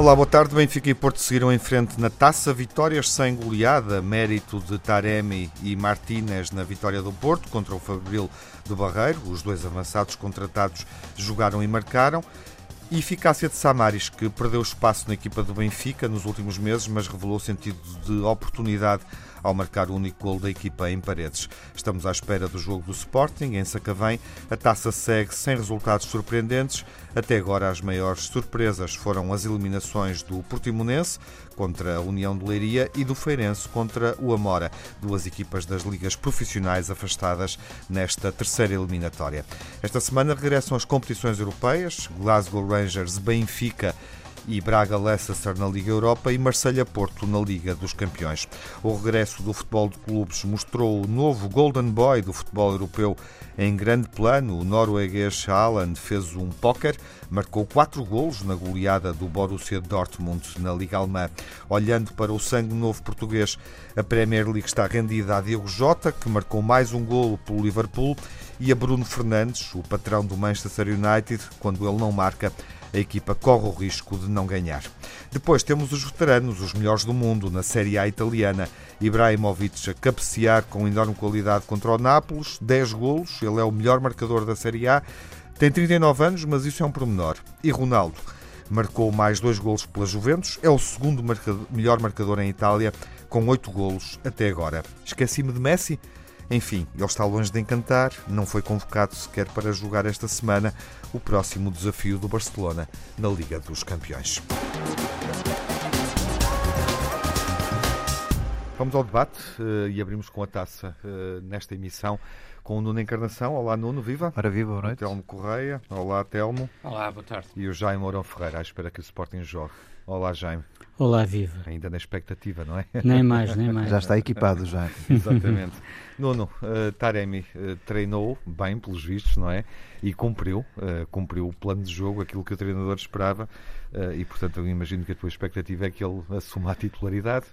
Olá, boa tarde. Benfica e Porto seguiram em frente na taça. Vitórias sem goleada, mérito de Taremi e Martínez na vitória do Porto contra o Fabril do Barreiro. Os dois avançados contratados jogaram e marcaram. E eficácia de Samaris, que perdeu espaço na equipa do Benfica nos últimos meses, mas revelou sentido de oportunidade ao marcar o único gol da equipa em Paredes. Estamos à espera do jogo do Sporting em Sacavém. A taça segue sem resultados surpreendentes. Até agora as maiores surpresas foram as eliminações do Portimonense contra a União de Leiria e do Feirense contra o Amora, duas equipas das ligas profissionais afastadas nesta terceira eliminatória. Esta semana regressam as competições europeias, Glasgow Rangers, Benfica e Braga Leicester na Liga Europa e Marselha Porto na Liga dos Campeões. O regresso do futebol de clubes mostrou o novo Golden Boy do futebol europeu em grande plano. O norueguês Haaland fez um póquer, marcou quatro golos na goleada do Borussia Dortmund na Liga Alemã. Olhando para o sangue novo português, a Premier League está rendida a Diego Jota, que marcou mais um golo pelo Liverpool, e a Bruno Fernandes, o patrão do Manchester United, quando ele não marca, a equipa corre o risco de não ganhar. Depois temos os veteranos, os melhores do mundo, na Série A italiana. Ibrahimovic a cabecear com enorme qualidade contra o Nápoles, 10 golos, ele é o melhor marcador da Série A. Tem 39 anos, mas isso é um pormenor. E Ronaldo marcou mais dois golos pela Juventus, é o segundo marcador, melhor marcador em Itália, com oito golos até agora. Esqueci-me de Messi? Enfim, ele está longe de encantar, não foi convocado sequer para jogar esta semana o próximo desafio do Barcelona na Liga dos Campeões. Vamos ao debate uh, e abrimos com a taça uh, nesta emissão com o Nuno Encarnação. Olá, Nuno, viva. Ora, viva, boa noite. O Telmo Correia. Olá, Telmo. Olá, boa tarde. E o Jaime Mourão Ferreira, à espera que o Sporting jogue. Olá, Jaime. Olá, viva. Ainda na expectativa, não é? Nem mais, nem mais. Já está equipado, já. Exatamente. Nuno, uh, Taremi uh, treinou bem, pelos vistos, não é? E cumpriu, uh, cumpriu o plano de jogo, aquilo que o treinador esperava. e, portanto, eu imagino que a tua expectativa é que ele assuma a titularidade.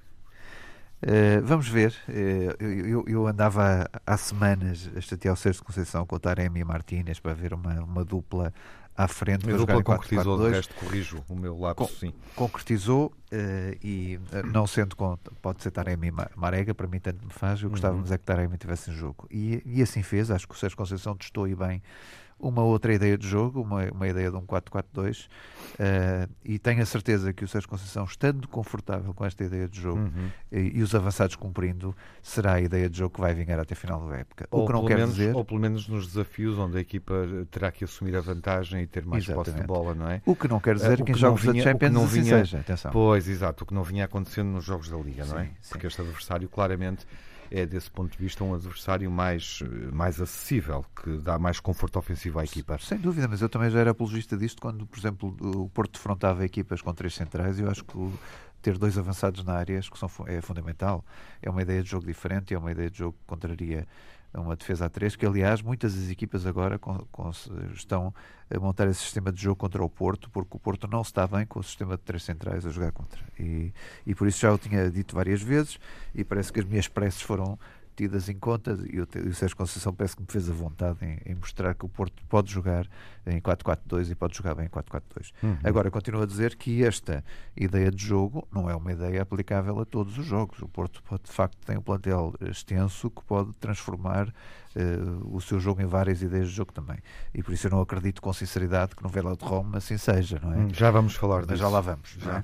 Uh, vamos ver. Uh, eu, eu, andava há semanas a chatear o Sérgio Conceição com o Taremi e Martínez para ver uma, uma dupla à frente. A dupla concretizou, de resto, corrijo o meu lapso, sim. Concretizou uh, e não sendo com, pode ser Taremi Marega, para mim tanto me faz, eu gostava uhum. é que Taremi tivesse em jogo. E, e assim fez, acho que o Sérgio Conceição testou e bem uma outra ideia de jogo, uma, uma ideia de um 4-4-2, uh, eh, e tenho a certeza que o Sérgio Conceição, estando confortável com esta ideia de jogo uhum. e, e, os avançados cumprindo, será a ideia de jogo que vai vingar até a final da época. Ou, o que não quer menos, dizer... ou pelo menos nos desafios onde a equipa terá que assumir a vantagem e ter mais Exatamente. posse de bola, não é? O que não quer dizer uh, que em jogos vinha, da Champions não assim vinha, seja, atenção. Pois, exato, o que não vinha acontecendo nos jogos da Liga, sim, não é? Sim. Porque este adversário claramente é, desse ponto de vista, um adversário mais, mais acessível, que dá mais conforto ofensivo à equipa. Sem dúvida, mas eu também já era apologista disto quando, por exemplo, o Porto defrontava equipas com três centrais. Eu acho que ter dois avançados na área acho que são, é fundamental. É uma ideia de jogo diferente, é uma ideia de jogo que contraria uma defesa a três, que aliás muitas das equipas agora com, com, estão a montar esse sistema de jogo contra o Porto, porque o Porto não está bem com o sistema de três centrais a jogar contra. E, e por isso já o tinha dito várias vezes, e parece que as minhas preces foram tidas em conta e o, o Sérgio Conceição parece que me fez a vontade em, em mostrar que o Porto pode jogar em 4-4-2 e pode jogar bem em 4-4-2. Uhum. Agora, continuo a dizer que esta ideia de jogo não é uma ideia aplicável a todos os jogos. O Porto, pode, de facto, tem um plantel extenso que pode transformar uh, o seu jogo em várias ideias de jogo também. E por isso eu não acredito com sinceridade que no Vela de Roma assim seja, não é? Hum, já vamos falar disso. Mas já lá vamos. Já. É?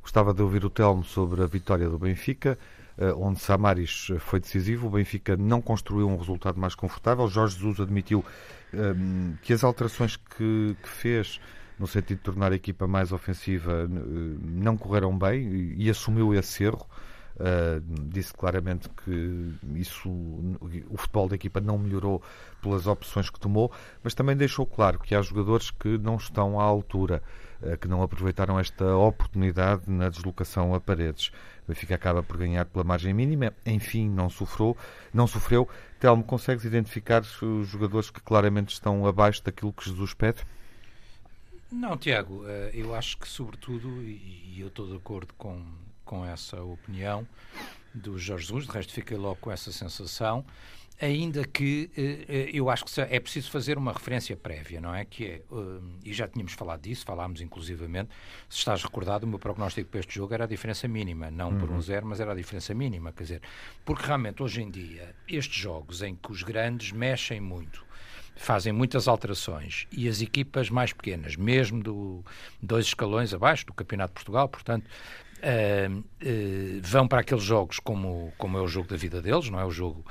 Gostava de ouvir o Telmo sobre a vitória do Benfica. Eh, onde Samaris foi decisivo. O Benfica não construiu um resultado mais confortável. Jorge Jesus admitiu um, ehm, que as alterações que, que, fez no sentido de tornar a equipa mais ofensiva não correram bem e, e assumiu esse erro. Uh, disse claramente que isso, o futebol da equipa não melhorou pelas opções que tomou, mas também deixou claro que há jogadores que não estão à altura, uh, que não aproveitaram esta oportunidade na deslocação a paredes. O Benfica acaba por ganhar pela margem mínima, enfim, não sofreu. Não sofreu. Telmo, consegues identificar os jogadores que claramente estão abaixo daquilo que Jesus pede? Não, Tiago, eh, eu acho que, sobretudo, e eu estou de acordo com, com essa opinião, do Jorge Jesus, de resto fiquei logo com essa sensação ainda que uh, eu acho que é preciso fazer uma referência prévia, não é? Que é, uh, e já tínhamos falado disso, falámos inclusivamente, se estás recordado, o meu prognóstico para este jogo era a diferença mínima, não uhum. por um zero, mas era a diferença mínima, quer dizer, porque realmente hoje em dia, estes jogos em que os grandes mexem muito, fazem muitas alterações e as equipas mais pequenas, mesmo do dois escalões abaixo do Campeonato de Portugal, portanto, uh, uh, vão para aqueles jogos como, como é o jogo da vida deles, não é o jogo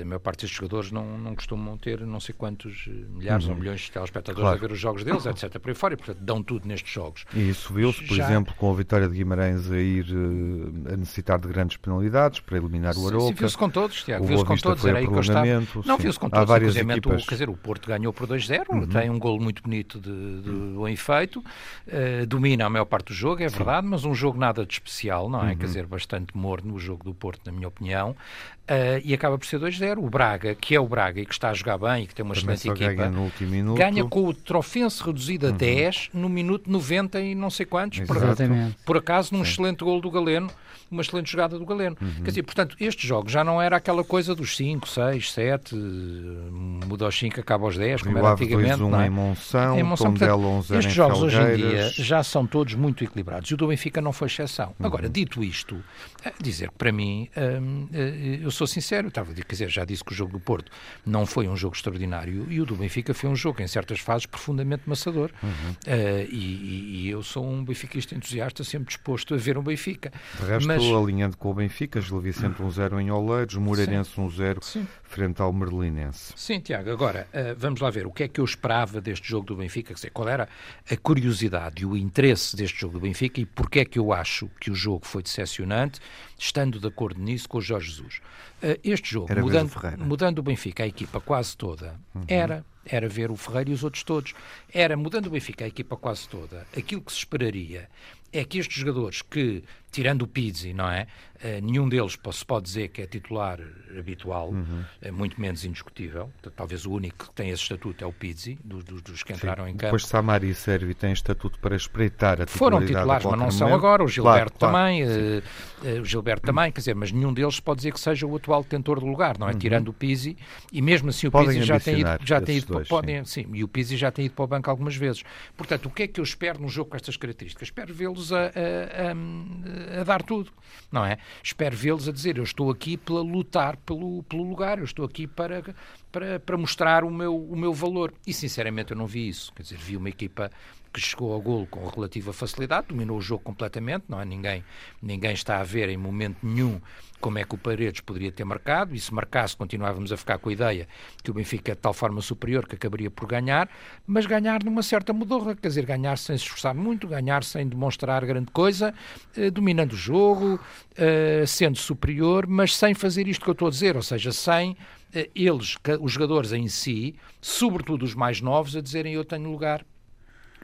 a maior parte destes jogadores não, não costumam ter não sei quantos eh, milhares uhum. ou milhões de telespectadores claro. a ver os jogos deles, etc. Por aí fora, e portanto dão tudo nestes jogos. E isso viu-se, por Já... exemplo, com a vitória de Guimarães a ir uh, a necessitar de grandes penalidades para eliminar o Aroca. Sim, viu-se com todos, Tiago, viu-se com todos. Era aí que eu estava. Não, viu-se com todos. Há várias equipas. quer dizer, o Porto ganhou por 2-0, uhum. tem um golo muito bonito de, de uhum. bom efeito, uh, domina a maior parte do jogo, é verdade, Sim. mas um jogo nada de especial, não é? Uhum. Quer dizer, bastante morno o jogo do Porto, na minha opinião. Uh, e acaba por ser 2-0. O Braga, que é o Braga e que está a jogar bem e que tem uma Também excelente equipa, ganha, no último minuto. ganha com o trofense reduzido a uhum. 10 no minuto 90 e não sei quantos. Exatamente. Por, por acaso, num Sim. excelente gol do Galeno uma excelente jogada do Galeno. Uhum. Quer dizer, portanto, estes jogos já não era aquela coisa dos 5, 6, 7, muda aos 5, acaba aos 10, como era antigamente. 2, 1 é? em Monção, em Monção portanto, 11 Estes jogos hoje em dia já são todos muito equilibrados e o do Benfica não foi exceção. Uhum. Agora, dito isto, eh, dizer que para mim, hum, eu sou sincero, estava a dizer, já disse que o jogo do Porto não foi um jogo extraordinário e o do Benfica foi um jogo, em certas fases, profundamente maçador. Uhum. Uh, e, e, eu sou um benfiquista entusiasta, sempre disposto a ver um Benfica. De resto, Mas, alinhando com o Benfica, Gil Vicente 1-0 um em Oleiros, Moreirense 1-0 um frente ao Merlinense. Sim, Tiago. Agora, uh, vamos lá ver o que é que eu esperava deste jogo do Benfica, quer dizer, qual era a curiosidade e o interesse deste jogo do Benfica e porque é que eu acho que o jogo foi decepcionante, estando de acordo nisso com o Jorge Jesus. Uh, este jogo, mudando, mudando o Benfica, a equipa quase toda, uhum. era era ver o Ferreira e os outros todos. Era, mudando o Benfica, a equipa quase toda, aquilo que se esperaria é que estes jogadores que, tirando o Pizzi, não é? Uh, nenhum deles se pode dizer que é titular habitual, uhum. é muito menos indiscutível. Talvez o único que tem esse estatuto é o Pizzi, dos, dos que entraram Sim. em campo. Depois Samari e Servi têm estatuto para espreitar a Foram titulares, mas não são agora. O Gilberto claro, também, claro. Uh, uh, o Gilberto também, quer dizer, mas nenhum deles pode dizer que seja o atual detentor do lugar, não é? Uhum. Tirando o Pizzi, e mesmo assim o Pizzi já tem ido, já tem ido dois, podem, sim. sim. e o Pizzi já tem ido para o banco algumas vezes. Portanto, o que é que eu espero num jogo com estas características? Espero vê-los a, a, a, a, dar tudo, não é? Espero vê-los a dizer, eu estou aqui para lutar pelo, pelo lugar, eu estou aqui para, para, para mostrar o meu, o meu valor. E sinceramente eu não vi isso. Quer dizer, vi uma equipa que chegou ao golo com relativa facilidade, dominou o jogo completamente, não é? Ninguém, ninguém está a ver em momento nenhum como é que o Paredes poderia ter marcado, e se marcasse continuávamos a ficar com a ideia que o Benfica é de tal forma superior que acabaria por ganhar, mas ganhar numa certa modorra, quer dizer, ganhar sem se esforçar muito, ganhar sem demonstrar grande coisa, eh, dominando o jogo, eh, sendo superior, mas sem fazer isto que eu estou a dizer, ou seja, sem eh, eles, os jogadores em si, sobretudo os mais novos, a dizerem eu tenho lugar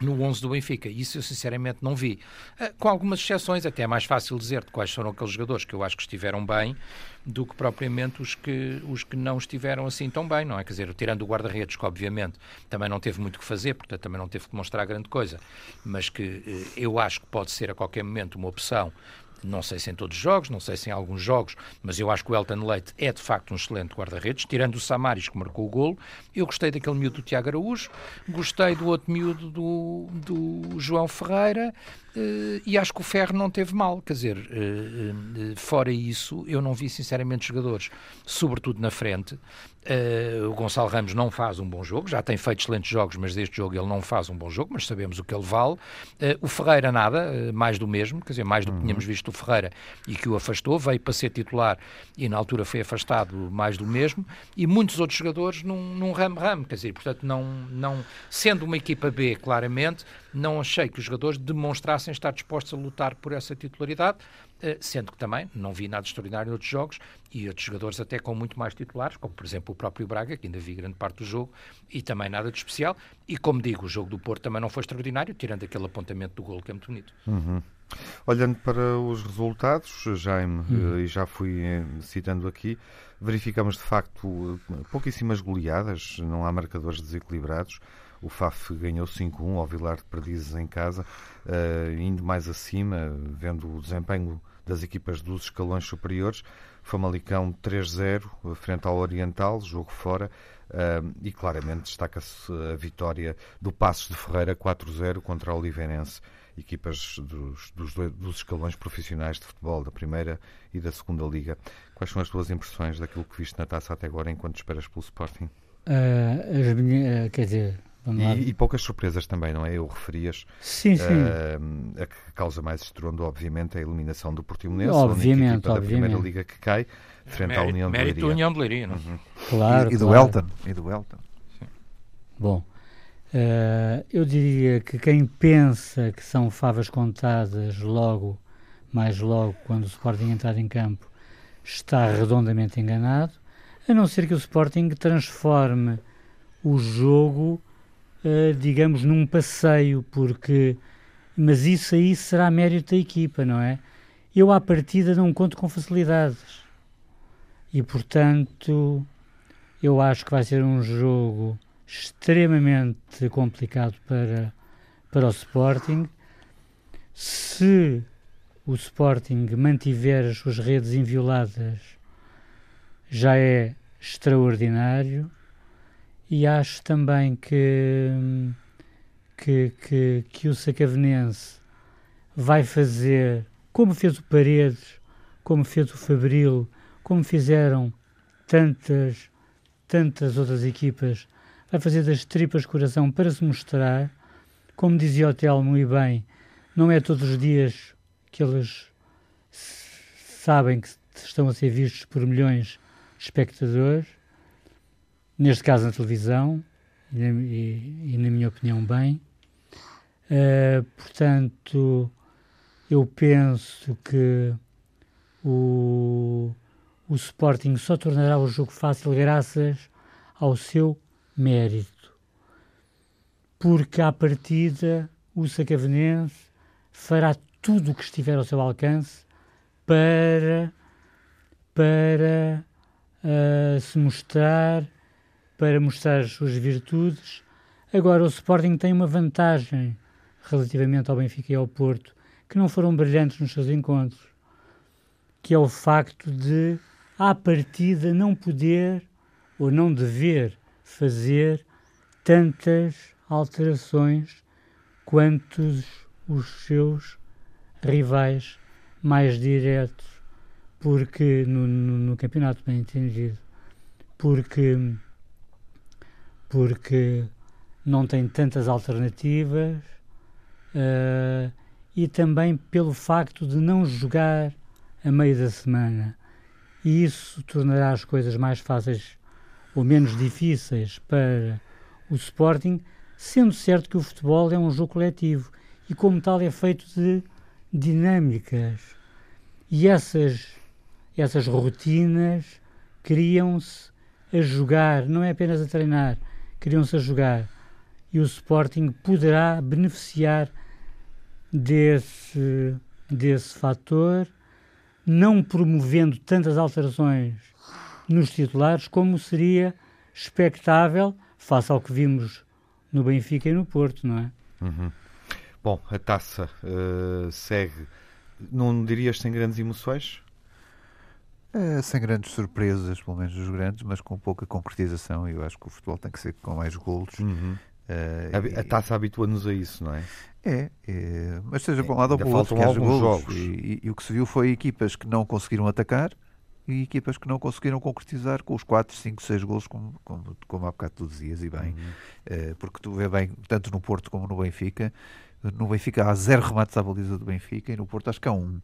no 11 do Benfica. Isso eu sinceramente não vi. Ah, com algumas exceções, até é mais fácil dizer de quais foram aqueles jogadores que eu acho que estiveram bem do que propriamente os que, os que não estiveram assim tão bem, não é? Quer dizer, tirando o guarda-redes, que obviamente também não teve muito que fazer, portanto também não teve que mostrar grande coisa, mas que eh, eu acho que pode ser a qualquer momento uma opção não sei se em todos os jogos, não sei se em alguns jogos, mas eu acho que o Elton Leite é de facto um excelente guarda-redes, tirando o Samaris que marcou o golo. Eu gostei daquele miúdo do Tiago Araújo, gostei do outro miúdo do, do João Ferreira, Uh, e acho que o Ferro não teve mal, quer dizer, uh, uh, fora isso, eu não vi sinceramente jogadores, sobretudo na frente. O Gonçalo Ramos não faz um bom jogo, já tem feito excelentes jogos, mas deste jogo ele não faz um bom jogo, mas sabemos o que ele vale. o Ferreira, nada, mais do mesmo, quer dizer, mais do que uhum. tínhamos visto o Ferreira e que o afastou, veio para ser titular e na altura foi afastado mais do mesmo. E muitos outros jogadores num, num ramo-ramo, quer dizer, portanto, não, não, sendo uma equipa B, claramente, não achei que os jogadores demonstrassem estar dispostos a lutar por essa titularidade, sendo que também não vi nada extraordinário em outros jogos e outros jogadores até com muito mais titulares, como por exemplo o próprio Braga, que ainda vi grande parte do jogo, e também nada de especial. E como digo, o jogo do Porto também não foi extraordinário, tirando aquele apontamento do golo que é muito bonito. Uhum. Olhando para os resultados, Jaime, uhum. e já fui eh, citando aqui, verificamos de facto pouquíssimas goleadas, não há marcadores desequilibrados. o FAF ganhou 5-1 ao Vilar de Perdizes em casa, uh, indo mais acima, vendo o desempenho das equipas dos escalões superiores. Famalicão 3-0 frente ao Oriental, jogo fora, uh, e claramente destaca-se a vitória do Passos de Ferreira 4-0 contra a Oliveirense, equipas dos, dos, dos, escalões profissionais de futebol da primeira e da segunda liga. Quais são as tuas impressões daquilo que viste na taça até agora enquanto esperas pelo Sporting? Uh, minhas, uh, quer dizer, e, e, poucas surpresas também, não é? Eu referias sim, sim. Uh, a que causa mais estrondo, obviamente, a eliminação do Portimonense, obviamente, a equipa obviamente. da Primeira Liga que cai, frente à União de Leiria. Mérito União de Leiria, não? É? Uhum. Claro, e, e do claro. Elton. E do Elton. Sim. Bom, uh, eu diria que quem pensa que são favas contadas logo, mais logo, quando o Sporting entrar em campo, está redondamente enganado, a não ser que o Sporting transforme o jogo uh, digamos, num passeio, porque. Mas isso aí será mérito da equipa, não é? Eu, à partida, não conto com facilidades. E, portanto, eu acho que vai ser um jogo extremamente complicado para, para o Sporting. Se o Sporting mantiver as suas redes invioladas, já é extraordinário e acho também que, que, que, que o Sacavenense vai fazer, como fez o Paredes, como fez o Fabril, como fizeram tantas, tantas outras equipas, vai fazer das tripas coração para se mostrar. Como dizia o Telmo e bem, não é todos os dias que eles sabem que estão a ser vistos por milhões de espectadores neste caso na televisão, e, e, e na minha opinião, bem. Uh, portanto, eu penso que o, o Sporting só tornará o jogo fácil graças ao seu mérito. Porque à partida o Sacavenense fará tudo o que estiver ao seu alcance para, para uh, se mostrar para mostrar as suas virtudes. Agora, o Sporting tem uma vantagem relativamente ao Benfica e ao Porto, que não foram brilhantes nos seus encontros, que é o facto de, à partida, não poder ou não dever fazer tantas alterações quanto os seus rivais mais diretos, porque no, no, no campeonato bem entendido, porque porque não tem tantas alternativas uh, e também pelo facto de não jogar a meio da semana. E isso tornará as coisas mais fáceis ou menos difíceis para o Sporting, sendo certo que o futebol é um jogo coletivo e, como tal, é feito de dinâmicas. E essas, essas rotinas criam-se a jogar, não é apenas a treinar, criam-se a jogar e o Sporting poderá beneficiar desse, desse fator, não promovendo tantas alterações nos titulares como seria expectável face ao que vimos no Benfica e no Porto, não é? Uhum. Bom, a taça uh, segue, não dirias sem grandes emoções? É, sem grandes surpresas, pelo menos os grandes, mas com pouca concretização. E eu acho que o futebol tem que ser com mais golos. Uhum. Uh, a, a taça habitua-nos a isso, não é? É, é mas seja para um lado ou para o outro, que haja golos. Jogos. E, e, e, o que se viu foi equipas que não conseguiram atacar e equipas que não conseguiram concretizar com os 4, 5, 6 golos, como, como, como há bocado tu dizias, e bem. Uhum. Uh, porque tu vê bem, tanto no Porto como no Benfica, no Benfica há zero remates à baliza do Benfica e no Porto acho que há um.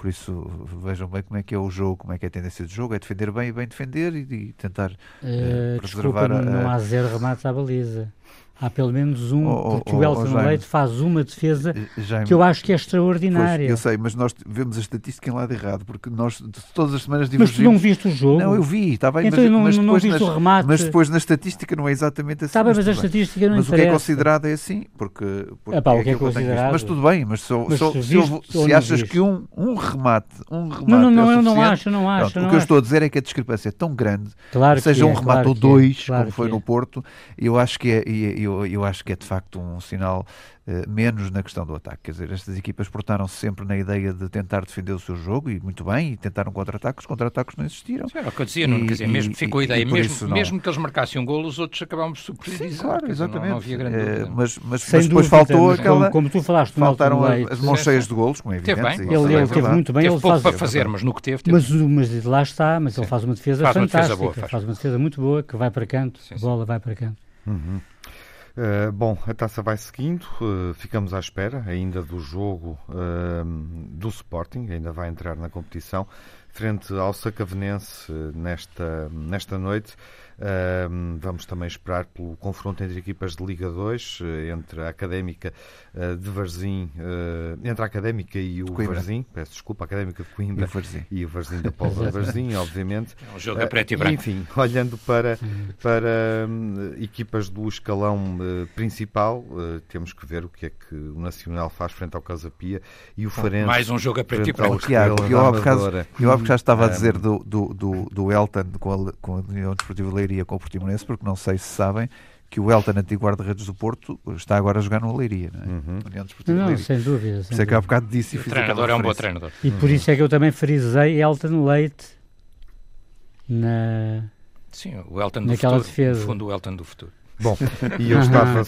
Por isso, vejam bem como é que é o jogo, como é que é a tendência de jogo, é defender bem e bem defender e, e tentar uh, preservar desculpa, a, não há zero remates à baliza. Há pelo menos um, oh, porque oh, o Elton oh, Leite faz uma defesa eh, Jaime, que eu acho que é extraordinária. Pois, eu sei, mas nós vemos a estatística em lado errado, porque nós todas as semanas divergimos. Mas tu não viste o jogo? Não, eu vi, está bem, então mas, não, mas, não depois viste nas, o remate. mas depois na estatística não é exatamente assim. Está bem, mas, a estatística não Mas interessa. o que é considerado é assim, porque, porque Epá, é o que é considerado. Mas tudo bem, mas, só, mas só, se, viste, se, achas que um, um remate, um remate não, não, não, é eu não acho, não acho. Pronto, não o que acho. eu estou a dizer é que a discrepância é tão grande, claro seja é, um remate claro ou dois, claro como foi é. no Porto, eu acho que é, eu, eu acho que é de facto um sinal uh, menos na questão do ataque. Quer dizer, estas equipas portaram-se sempre na ideia de tentar defender o seu jogo, e muito bem, e tentaram contra-ataques, contra-ataques não existiram. Sim, era o que eu dizia, não, quer dizer, mesmo, ficou a ideia, mesmo, não... mesmo que eles marcassem um golo, os outros acabámos de surpreender. Claro, exatamente. Não, não havia grande uh, mas, mas, mas depois faltou aquela... Como, como, tu falaste, faltaram as mãos cheias de golos, como é evidente. Teve bem, ele, ele teve muito bem. Teve ele pouco faz... para fazer, mas no que teve... teve. Mas, mas lá está, mas ele faz uma defesa faz fantástica, uma defesa boa, faz. faz. uma defesa muito boa, que vai para canto, sim, a bola vai para canto. Uhum. Uh, bom, a taça vai seguindo, uh, ficamos à espera ainda do jogo uh, do Sporting, ainda vai entrar na competição, frente ao Sacavenense nesta, nesta noite vamos também esperar pelo confronto entre equipas de Liga 2, eh, entre a Académica eh, de Varzim, eh, entre a Académica e o Coimbra. Varzim, peço desculpa, a Académica de Coimbra e o Varzim, e o Varzim da Póvoa de Varzim, obviamente. É um jogo a preto e branco. Enfim, olhando para, para hum, equipas do escalão principal, temos que ver o que é que o Nacional faz frente ao Casapia e o Farense. Mais um jogo a preto e branco. Tiago, eu, eu, eu já estava a dizer do, do, do, do Elton com a, com a União Desportiva Leiria Leiria com o Portimonense, porque não sei se sabem que o Elton, antigo guarda-redes do Porto, está agora a jogar no Leiria, não é? Uhum. União Não, sem dúvida. Sem sei que há bocado disse e O treinador é um bom treinador. E por isso é que eu também frisei Elton Leite na... Sim, o Elton do Naquela futuro. Defesa. No fundo, o Elton do futuro. Bom, e eu estava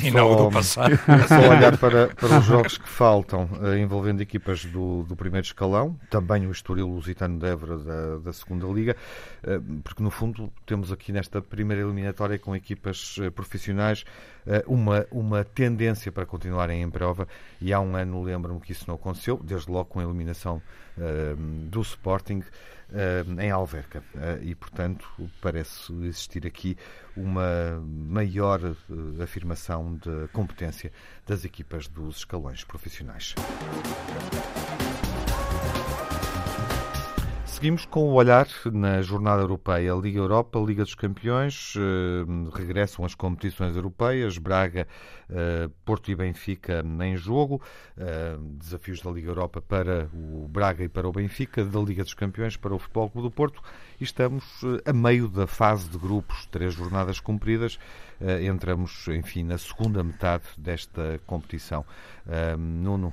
só, só a olhar para, para os jogos que faltam, uh, envolvendo equipas do, do primeiro escalão, também o Estoril Lusitano de Évora da, da segunda Liga, uh, porque no fundo temos aqui nesta primeira eliminatória com equipas uh, profissionais uma, uma tendência para continuarem em prova e há um ano lembro-me que isso não aconteceu, desde logo com a eliminação do Sporting em Alverca e portanto parece existir aqui uma maior uh, afirmação de competência das equipas dos escalões profissionais. Seguimos com o olhar na jornada europeia. Liga Europa, Liga dos Campeões, eh, regressam as competições europeias, Braga, eh, Porto e Benfica em jogo, eh, desafios da Liga Europa para o Braga e para o Benfica, da Liga dos Campeões para o Futebol Clube do Porto e estamos a meio da fase de grupos, três jornadas cumpridas, entramos, enfim, na segunda metade desta competição. Nuno,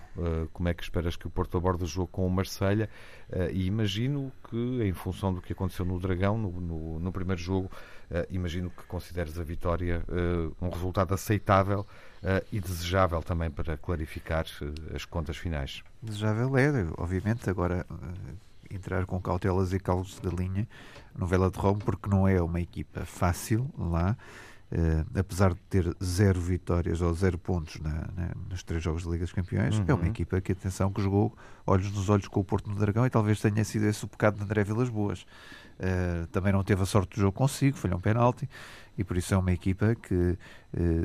como é que esperas que o Porto aborde o jogo com o Marselha e imagino que, em função do que aconteceu no Dragão, no, no, no primeiro jogo, imagino que consideres a vitória um resultado aceitável e desejável também para clarificar as contas finais. Desejável é, obviamente, agora entrar com cautelas e calos da linha no Vela de Rome, porque não é uma equipa fácil lá. Uh, apesar de ter zero vitórias ou zero pontos na, na, nos três jogos da Liga dos Campeões, uhum. é uma uhum. equipa que, atenção, que jogou olhos nos olhos com o Porto no Dragão e talvez tenha sido esse o pecado de André Vilas Boas. Uh, também não teve a sorte do jogo consigo, falhou um penalti e por isso é uma equipa que, uh,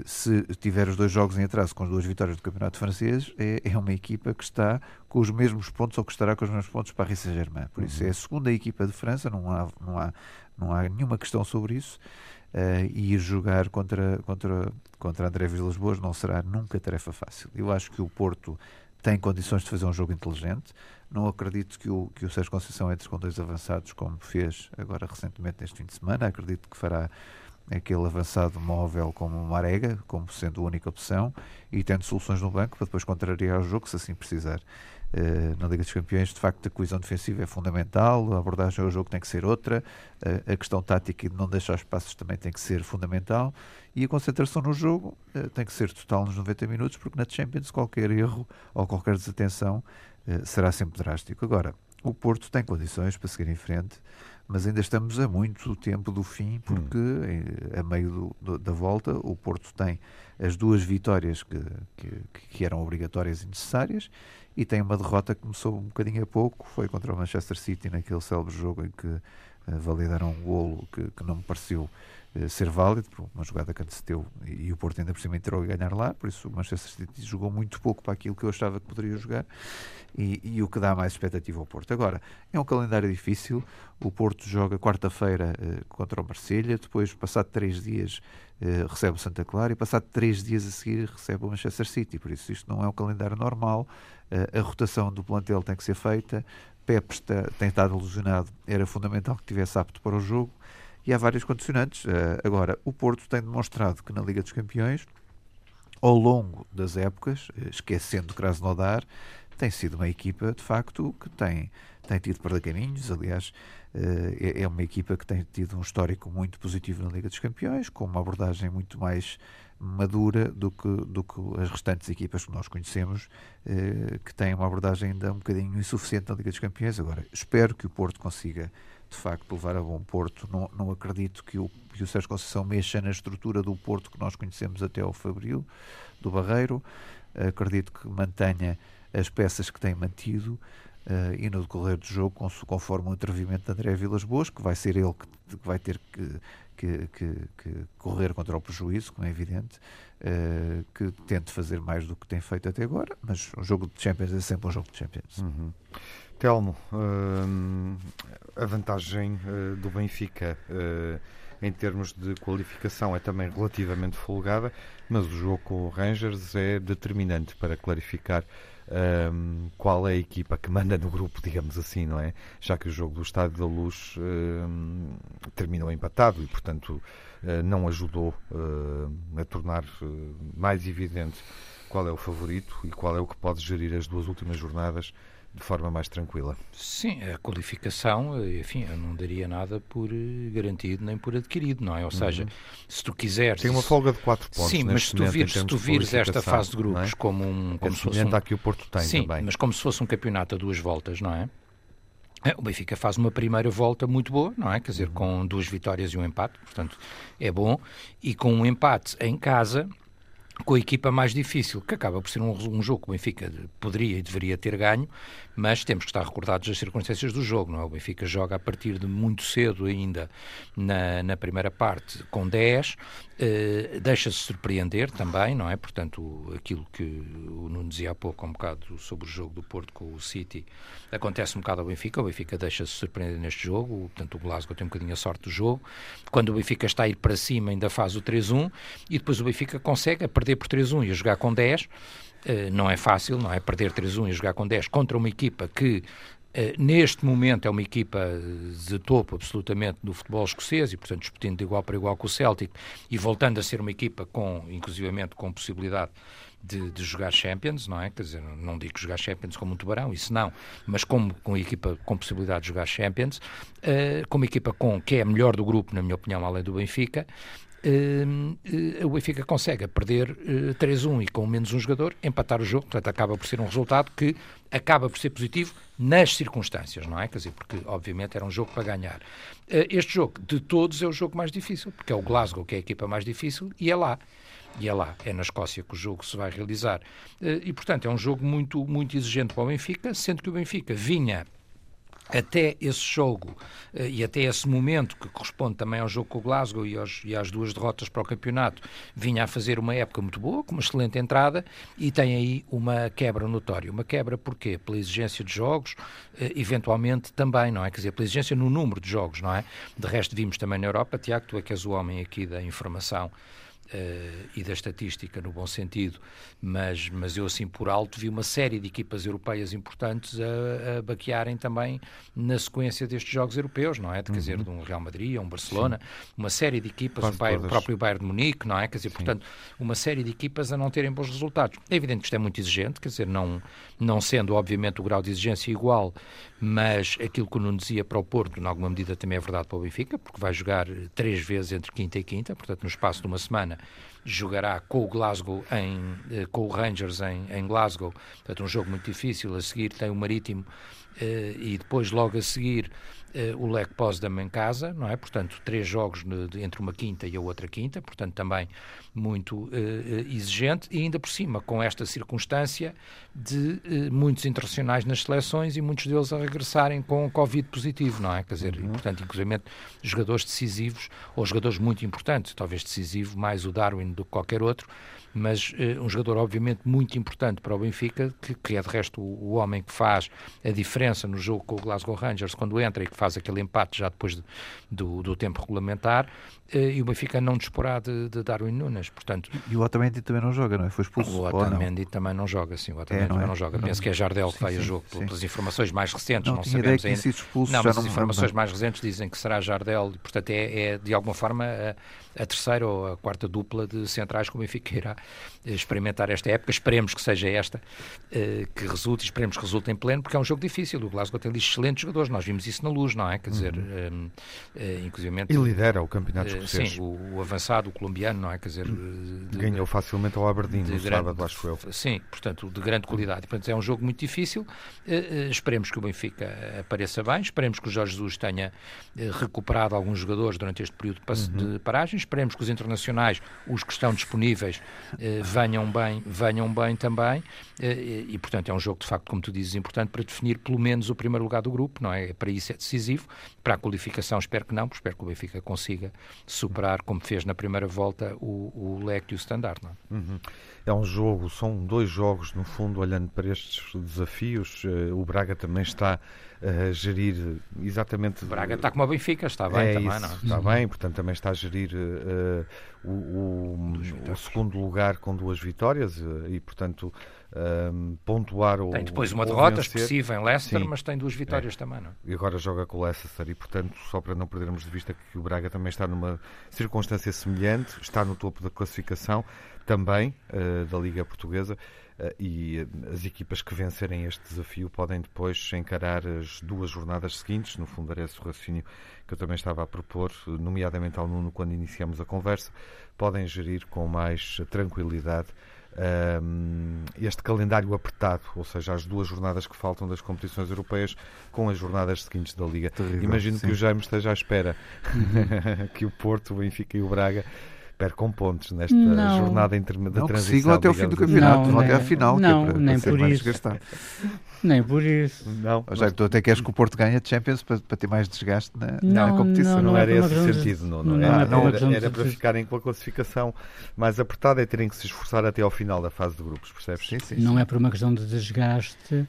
se tiver os dois jogos em atraso com as duas vitórias do Campeonato Francês, é, é uma equipa que está com os mesmos pontos ou que estará com os mesmos pontos para a Saint-Germain. Por isso uhum. é a segunda equipa de França, não há, não há, não há nenhuma questão sobre isso uh, e jogar contra, contra, contra André Vilas Boas não será nunca tarefa fácil. Eu acho que o Porto tem condições de fazer um jogo inteligente. Não acredito que o, que o Sérgio Conceição entre com dois avançados, como fez agora recentemente neste fim de semana. Acredito que fará aquele avançado móvel como o Marega, como sendo a única opção, e tendo soluções no banco para depois contrariar o jogo, se assim precisar. Uh, na Liga dos Campeões, de facto, a coesão defensiva é fundamental, a abordagem ao jogo tem que ser outra, uh, a questão tática de não deixar espaços também tem que ser fundamental e a concentração no jogo uh, tem que ser total nos 90 minutos, porque na Champions qualquer erro ou qualquer desatenção será sempre drástico. Agora, o Porto tem condições para seguir em frente, mas ainda estamos a muito tempo do fim, porque hum. a meio do, do, da volta o Porto tem as duas vitórias que, que, que eram obrigatórias e necessárias e tem uma derrota que começou um bocadinho a pouco, foi contra o Manchester City naquele célebre jogo em que uh, validaram um golo que, que não me pareceu uh, ser válido, por uma jogada que antecedeu e, o Porto ainda por cima entrou a ganhar lá, por isso o Manchester City jogou muito pouco para aquilo que eu achava que poderia jogar e, e o que dá mais expectativa ao Porto. Agora, é um calendário difícil, o Porto joga quarta-feira uh, contra o Marselha, depois, passado três dias, recebe o Santa Clara e passado três dias a seguir recebe o Manchester City. Por isso isto não é um calendário normal. Uh, a rotação do plantel tem que ser feita. Pep está, tem estado ilusionado. Era fundamental que estivesse apto para o jogo. E há vários condicionantes. Uh, agora, o Porto tem demonstrado que na Liga dos Campeões ao longo das épocas, esquecendo Krasnodar, tem sido uma equipa, de facto, que tem, tem tido perda-caminhos. Aliás, é, é uma equipa que tem tido um histórico muito positivo na Liga dos Campeões, com uma abordagem muito mais madura do que, do que as restantes equipas que nós conhecemos, eh, que têm uma abordagem ainda um bocadinho insuficiente na Liga dos Campeões. Agora, espero que o Porto consiga, de facto, levar a bom Porto. Não, não acredito que o, que o Sérgio Conceição mexa na estrutura do Porto que nós conhecemos até ao Fabril, do Barreiro. Acredito que mantenha as peças que tem mantido. Uh, e no decorrer do jogo, conforme o atrevimento de André Vilas Boas, que vai ser ele que, que vai ter que que, que, que, correr contra o prejuízo, como é evidente, uh, que tente fazer mais do que tem feito até agora, mas um jogo de Champions é sempre um jogo de Champions. Uhum. Telmo, uh, a vantagem uh, do Benfica em termos de qualificação é também relativamente folgada, mas o jogo com o Rangers é determinante para clarificar um, qual é a equipa que manda no grupo, digamos assim, não é? Já que o jogo do Estádio da Luz um, terminou empatado e, portanto, uh, não ajudou uh, a tornar uh, mais evidente qual é o favorito e qual é o que pode gerir as duas últimas jornadas de forma mais tranquila. Sim, a qualificação, enfim, eu não daria nada por eh, garantido nem por adquirido, não é? Ou seja, uhum. se tu quiseres... Tem uma folga de 4 pontos Sim, mas se tu vires, se tu vires esta fase de grupos é? como um... Como é se fosse um... que o Porto tem Sim, também. mas como se fosse um campeonato a duas voltas, não é? é o Benfica faz uma primeira volta muito boa, não é? Quer dizer, uhum. com duas vitórias e um empate, portanto é bom. E com um empate em casa, com a equipa mais difícil, que acaba por ser um, um, jogo que o Benfica poderia e deveria ter ganho, mas temos que estar recordados das circunstâncias do jogo, não é? O Benfica joga a partir de muito cedo ainda na, na primeira parte com 10, eh, deixa-se surpreender também, não é? Portanto, aquilo que o Nuno dizia há pouco, um bocado sobre o jogo do Porto com o City, acontece um bocado ao Benfica, o Benfica deixa-se surpreender neste jogo, portanto o Glasgow tem um bocadinho a sorte do jogo, quando o Benfica está a ir para cima ainda faz o 3-1 e depois o Benfica consegue a perder por 3-1 e a jogar com 10, eh, não é fácil, não é? Perder 3-1 e jogar com 10 contra uma equipa que eh, neste momento é uma equipa de topo absolutamente do futebol escocês e, portanto, disputando de igual para igual com o Celtic e voltando a ser uma equipa com, inclusivamente, com possibilidade de, de, jogar Champions, não é? Quer dizer, não digo jogar Champions como um tubarão, isso não, mas como com equipa com possibilidade de jogar Champions, uh, com uma equipa com, que é a melhor do grupo, na minha opinião, além do Benfica, uh, o Benfica consegue perder uh, 3-1 e com menos um jogador empatar o jogo, portanto acaba por ser um resultado que acaba por ser positivo nas circunstâncias, não é? Quer dizer, porque obviamente era um jogo para ganhar. Uh, este jogo de todos é o jogo mais difícil, porque é o Glasgow que é a equipa mais difícil e é lá. E é lá, é na Escócia que o jogo se vai realizar. E, portanto, é um jogo muito, muito exigente para o Benfica, sendo que o Benfica vinha até esse jogo eh, e até esse momento, que corresponde também ao jogo com o Glasgow e, aos, e às duas derrotas para o campeonato, vinha a fazer uma época muito boa, com uma excelente entrada, e tem aí uma quebra notória. Uma quebra porquê? Pela exigência de jogos, eh, eventualmente também, não é? Quer dizer, pela exigência no número de jogos, não é? De resto, vimos também na Europa, Tiago, tu é que és o homem aqui da informação Uh, e da estatística no bom sentido, mas, mas eu assim por alto vi uma série de equipas europeias importantes a, a baquearem também na sequência destes jogos europeus, não é? De, quer dizer, uhum. de um Real Madrid, um Barcelona, Sim. uma série de equipas, o, Bayern, o, próprio Bayern de Munique, não é? Quer dizer, Sim. portanto, uma série de equipas a não terem bons resultados. É evidente que isto é muito exigente, quer dizer, não, não sendo obviamente o grau de exigência igual, mas aquilo que o Nuno dizia para o Porto, em alguma medida também é verdade para o Benfica, porque vai jogar três vezes entre quinta e quinta, portanto, no espaço de uma semana jogará com o Glasgow em, eh, com o Rangers em, em Glasgow, portanto um jogo muito difícil, a seguir tem o Marítimo eh, e depois logo a seguir o Lech Potsdam em casa, não é? Portanto, três jogos entre uma quinta e a outra quinta, portanto, também muito uh, exigente e ainda por cima com esta circunstância de muitos internacionais nas seleções e muitos deles a regressarem com Covid positivo, não é? Quer dizer, uhum. portanto, inclusive jogadores decisivos ou jogadores muito importantes, talvez decisivo mais o Darwin do que qualquer outro, mas uh, um jogador obviamente muito importante para o Benfica, que, que é de resto o, o, homem que faz a diferença no jogo com o Glasgow Rangers quando entra e que faz aquele empate já depois de, do, do tempo regulamentar, e o Benfica não disporá de, de Darwin Nunes, portanto... E o Otamendi também não joga, não é? Foi expulso? O Otamendi também não joga, sim, o Otamendi é, não, é? não joga. Não. Penso que é Jardel que vai a jogo, sim. pelas informações mais recentes, não, não sabemos ainda. Expulso, não, mas as informações mais recentes dizem que será Jardel, portanto é, é de alguma forma a, a terceira ou a quarta dupla de centrais que o Benfica irá experimentar esta época. Esperemos que seja esta uh, que resulte, esperemos que resulte em pleno, porque é um jogo difícil. O Glasgow tem excelentes jogadores, nós vimos isso na luz, não é? Quer dizer, uhum. uh, inclusive. E lidera o campeonato escocês. sim, o, o, avançado, o colombiano, não é? Quer dizer, de, Ganhou facilmente ao Aberdeen no grande, sábado, acho eu. Sim, portanto, de grande qualidade. Portanto, é um jogo muito difícil. esperemos que o Benfica apareça bem, esperemos que o Jorge Jesus tenha recuperado alguns jogadores durante este período de, uhum. de paragem. Esperemos que os internacionais, os que estão disponíveis, eh, venham bem, venham bem também. Eh, e, portanto, é um jogo, de facto, como tu dizes, importante para definir pelo menos o primeiro lugar do grupo, não é? Para isso é decisivo. Para a qualificação, espero que não, porque espero que o Benfica consiga superar, como fez na primeira volta, o, o leque e o standard, não é? Uhum. É um jogo, são dois jogos, no fundo, olhando para estes desafios. Eh, o Braga também está a gerir exatamente. O Braga está como a Benfica, está bem é também, isso, não? É? Está bem, portanto também está a gerir uh, o, o, o, segundo lugar com duas vitórias e, portanto, um, pontuar o. Tem depois uma derrota expressiva em Leicester, Sim. mas tem duas vitórias é. também, não? É? E agora joga com o Leicester e, portanto, só para não perdermos de vista que o Braga também está numa circunstância semelhante, está no topo da classificação também uh, da Liga Portuguesa. Uh, e as equipas que vencerem este desafio podem depois encarar as duas jornadas seguintes. No fundo, era esse o raciocínio que eu também estava a propor, nomeadamente ao Nuno, quando iniciamos a conversa. Podem gerir com mais tranquilidade um, este calendário apertado, ou seja, as duas jornadas que faltam das competições europeias com as jornadas seguintes da Liga. Terrível, Imagino sim. que o Jaime esteja à espera uhum. que o Porto, o Benfica e o Braga percam pontos nesta não. jornada intermédia da transição. sigam até o fim do campeonato, não, até à final, não, que é para, nem para por isso. Desgastado. Nem por isso. Não, já tu até queres que o Porto ganhe a Champions para, para ter mais desgaste na, não, na competição. Não, não, não era esse o sentido, não, não, era, era, era para ficarem com a classificação mais apertada e terem que se esforçar até ao final da fase de grupos, percebes? Sim, sim, não sim. é por uma questão de desgaste.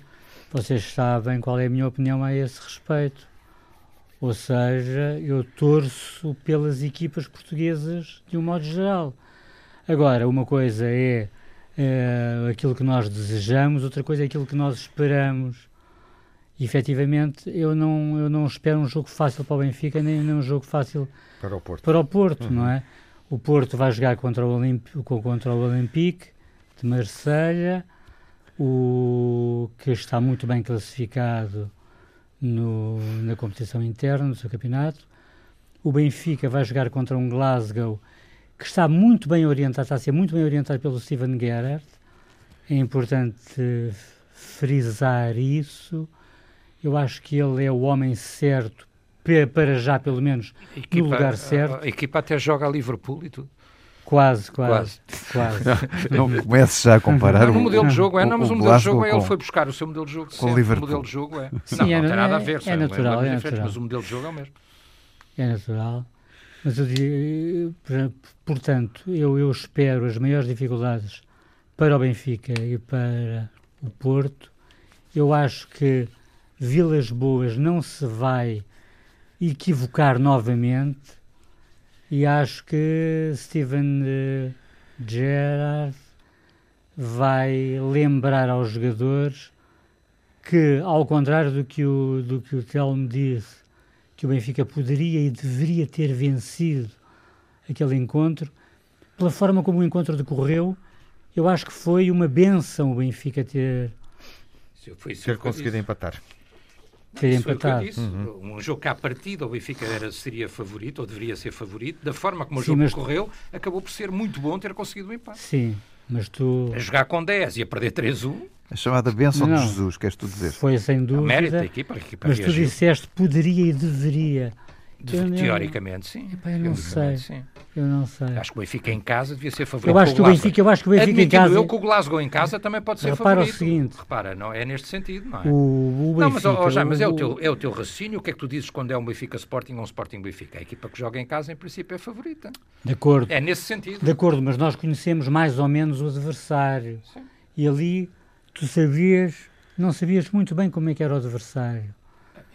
Vocês sabem qual é a minha opinião a esse respeito ou seja, eu torço pelas equipas portuguesas de um modo geral. Agora, uma coisa é, é aquilo que nós desejamos, outra coisa é aquilo que nós esperamos. E, efetivamente, eu não, eu não espero um jogo fácil para o Benfica, nem, nem um jogo fácil para o Porto, para o Porto uhum. não é? O Porto vai jogar contra o, Olimp, contra o Olympique de Marselha, o que está muito bem classificado no, competição interna do seu campeonato. O Benfica vai jogar contra um Glasgow que está muito bem orientado, está a ser muito bem orientado pelo Steven Gerrard. É importante frisar isso. Eu acho que ele é o homem certo, para já pelo menos, equipa, no lugar certo. A, a equipa até joga a Liverpool e tudo. Quase, quase. quase. não, não comece já a comparar o, o modelo de jogo é, não, mas o, o modelo de jogo é, ele foi buscar o seu modelo de jogo com o Liverpool. modelo de jogo é. Sim, não, é, não tem nada a ver, é, é natural, é, é natural. mas o modelo de jogo é o mesmo. É natural. Mas eu digo, portanto, eu, eu espero as maiores dificuldades para o Benfica e para o Porto. Eu acho que Vilas Boas não se vai equivocar novamente e acho que Steven uh, Gerrard vai lembrar aos jogadores que, ao contrário do que o, do que o Telmo disse, que o Benfica poderia e deveria ter vencido aquele encontro, pela forma como o encontro decorreu, eu acho que foi uma benção o Benfica ter, ter conseguido empatar ter empatado. Uhum. Um jogo que à partida o Benfica era, seria favorito, ou deveria ser favorito, da forma como o Sim, jogo mas... correu, acabou por ser muito bom ter conseguido o empate. Sim, mas tu... A jogar com 10 e a perder 3-1... A chamada bênção de Jesus, queres tu dizer? Foi sem dúvida. Mérito da equipa, a equipa mas reagiu. tu disseste poderia e deveria. De, eu, teoricamente, sim. Epá, eu não sei. Sim. Eu não sei. Acho que o Benfica em casa devia ser favorito. Eu acho que o Benfica, eu acho que o Benfica em casa. eu que o Glasgow em casa também pode ser Repara favorito. o seguinte. Repara, não é neste sentido, não é? O, o Benfica, não, mas, oh, já, mas é, o teu, é o teu raciocínio. O que é que tu dizes quando é um Benfica Sporting ou um Sporting Benfica? A equipa que joga em casa, em princípio, é favorita. De acordo. É nesse sentido. De acordo, mas nós conhecemos mais ou menos o adversário. Sim. E ali tu sabias, não sabias muito bem como é que era o adversário.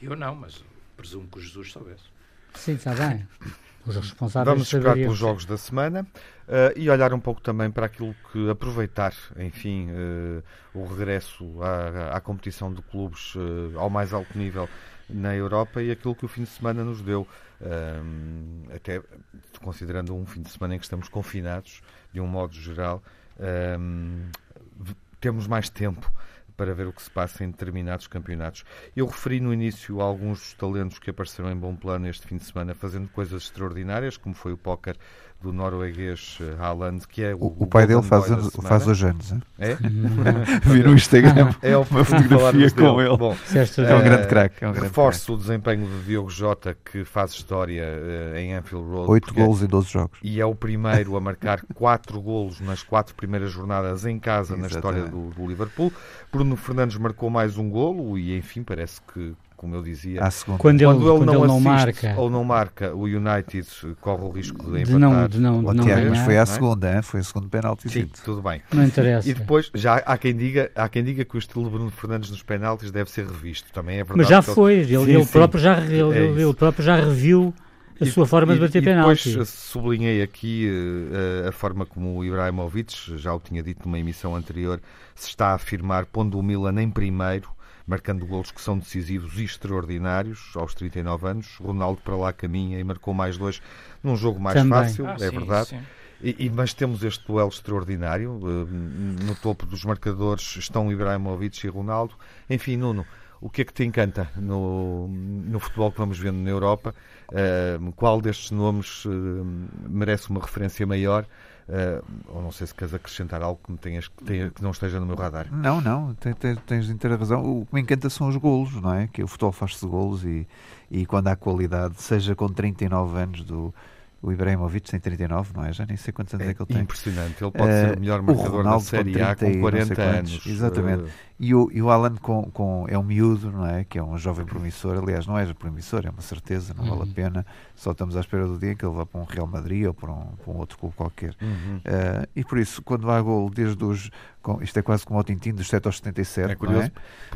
Eu não, mas presumo que o Jesus soubesse. Sim, está bem. Os responsáveis Vamos esperar pelos jogos da semana uh, e olhar um pouco também para aquilo que aproveitar, enfim, uh, o regresso à, à, competição de clubes uh, ao mais alto nível na Europa e aquilo que o fim de semana nos deu. até considerando um fim de semana em que estamos confinados, de um modo geral, temos mais tempo para ver o que se passa em determinados campeonatos. Eu referi no início alguns talentos que apareceram em bom plano este fim de semana fazendo coisas extraordinárias, como foi o póquer do norueguês eh, Haaland, que é o, o, o pai dele faz, faz hoje anos. É? Vi no Instagram é uma fotografia com ele. Bom, é um grande craque. É um reforço o desempenho de Diogo Jota, que faz história uh, em Anfield Road. 8 golos em 12 jogos. E é o primeiro a marcar 4 golos nas 4 primeiras jornadas em casa Exatamente. na história do, do Liverpool. Bruno Fernandes marcou mais um golo e, enfim, parece que como eu dizia, quando, ele, quando ele, não, ele não marca ou não marca, o United corre o risco de, de não, de não, de não ganhar, mas foi a é? segunda, é? foi a segunda penalti. Sim, tudo bem. Não interessa. E depois já há quem diga, há quem diga que o estilo de Bruno Fernandes nos penaltis deve ser revisto. Também é verdade. Mas já foi, ele, sim, ele, sim, próprio já ele, é ele próprio já reviu a sua forma e, de bater penalti. Depois sublinhei aqui uh, a forma como o Ibrahimovic, já o tinha dito numa emissão anterior, se está a afirmar, pondo o Milan em primeiro marcando golos que são decisivos e extraordinários aos 39 anos. Ronaldo para lá caminha e marcou mais dois num jogo mais Também. fácil, ah, é sim, verdade. Sim. E, e, mas temos este duelo extraordinário. Uh, no topo dos marcadores estão Ibrahimovic e Ronaldo. Enfim, Nuno, o que é que te encanta no, no futebol que vamos vendo na Europa? Uh, qual destes nomes uh, merece uma referência maior? Uh, ou não sei se queres acrescentar algo que, tenhas, que, tenha, que não esteja no meu radar. Não, não, tens, tens, inteira razão. O que me encanta são os golos, não é? Que o futebol faz-se golos e, e quando há qualidade, seja com 39 anos do o Ibrahimovic tem 39, não é? Já nem sei quantos anos é, é que ele tem. Impressionante. Ele pode uh, ser o melhor marcador da Série A com 40 anos. Exatamente. Uh... E, o, e o Alan com, com, é um miúdo, não é? Que é um jovem promissor. Aliás, não é promissor, é uma certeza, não uhum. vale a uhum. pena. Só estamos à espera do dia que ele vá para um Real Madrid ou para um, para um outro clube qualquer. Uhum. Uh, e por isso, quando há gol desde os com, isto é quase como o Tintin dos 7 aos 77. É curioso. É?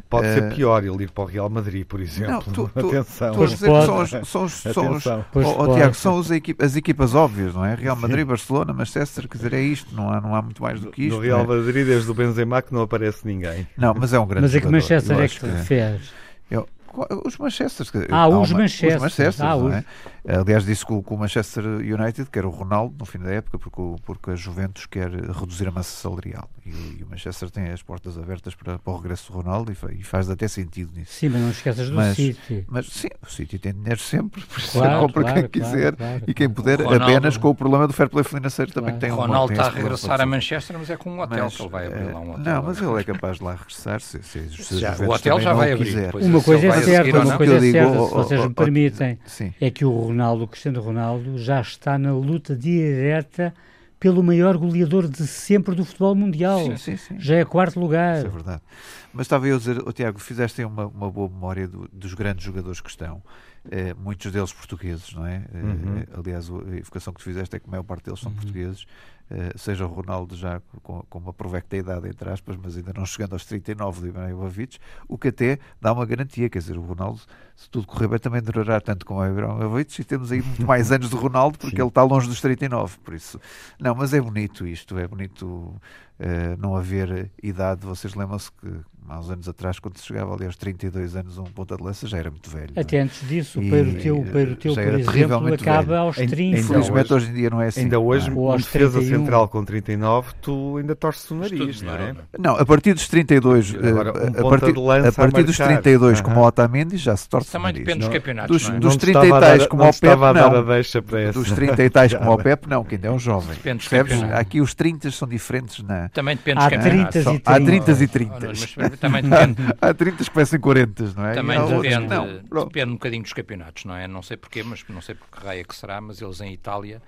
Pode uh, ser pior ele ir para o Real Madrid, por exemplo. Não, tu, tu, Atenção. Tu, tu são os, são os, são os, oh, oh, Tiago, são os equipa, as equipas óbvias, não é? Real Madrid, Sim. Barcelona, Manchester, quer dizer, é isto, não há, não há muito mais do que isto. No Real é? Madrid, desde o Benzema, que não aparece ninguém. Não, mas é um grande Mas é que Manchester é que, que fez. Eu, os Manchester. Ah, os Manchester. Os Manchester, ah, os... É? Aliás, disse que o, o, Manchester United quer o Ronaldo no fim da época, porque, o, porque a Juventus quer reduzir a massa salarial. E, e, o Manchester tem as portas abertas para, para o regresso do Ronaldo e, e, faz até sentido nisso. Sim, mas não esqueças do mas, City. Mas sim, o City tem dinheiro sempre, por isso claro, compra claro, quem claro, quiser e quem puder, Ronaldo, apenas com o problema do fair play financeiro também tem um Ronaldo está a regressar a Manchester, mas é com um hotel mas, que ele vai abrir lá um hotel. Não, mas ele é capaz de lá regressar se, se, se já, o hotel já vai abrir. Uma coisa é certa, uma coisa é certa, se vocês me permitem, é que o Ronaldo, o Cristiano Ronaldo Ronaldo já está na luta direta pelo maior goleador de sempre do futebol mundial. Sim, sim, sim. Já é quarto lugar. Isso é verdade. Mas estava eu a dizer, oh, Tiago, fizeste uma, uma boa memória do, dos grandes jogadores que estão. Eh, muitos deles portugueses, não é? Eh, uhum. aliás, a evocação que tu fizeste é que a maior parte deles são uhum. portugueses. Eh, seja o Ronaldo já com, com uma provecta idade, entre aspas, mas ainda não chegando aos 39 de Ibrahimovic, o que até dá uma garantia, quer dizer, o Ronaldo, se tudo correr bem, também durará tanto como o Ibrahimovic e temos aí muito mais anos de Ronaldo, porque Sim. ele está longe dos 39, por isso. Não, mas é bonito isto, é bonito uh, não haver idade, vocês lembram-se que há uns anos atrás, quando se chegava ali aos 32 anos, um ponta de lança já era muito velho. Até antes disso, o Peiro Teu, o Peiro Teu por exemplo, acaba velho. aos 30. Infelizmente hoje, hoje, em dia não é assim. Ainda hoje, um defesa central com 39, tu ainda torces o nariz, não é? Não, a partir dos 32, Agora, um a, partir, a partir dos 32, como o Otamendi, já se torce Também o nariz. depende dos campeonatos, Dos, é? dos 30 e tais como o Pep, não. Dos 30 e tais como o Pep, não, que ainda é um jovem. Depende dos campeonatos. Aqui os 30 são diferentes na... Também depende dos campeonatos. Há 30 e 30. Também depende Há 30 que parecem 40, não é? Também depende, não, depende um bocadinho dos campeonatos, não é? Não sei porquê, mas não sei por que raia que será, mas eles em Itália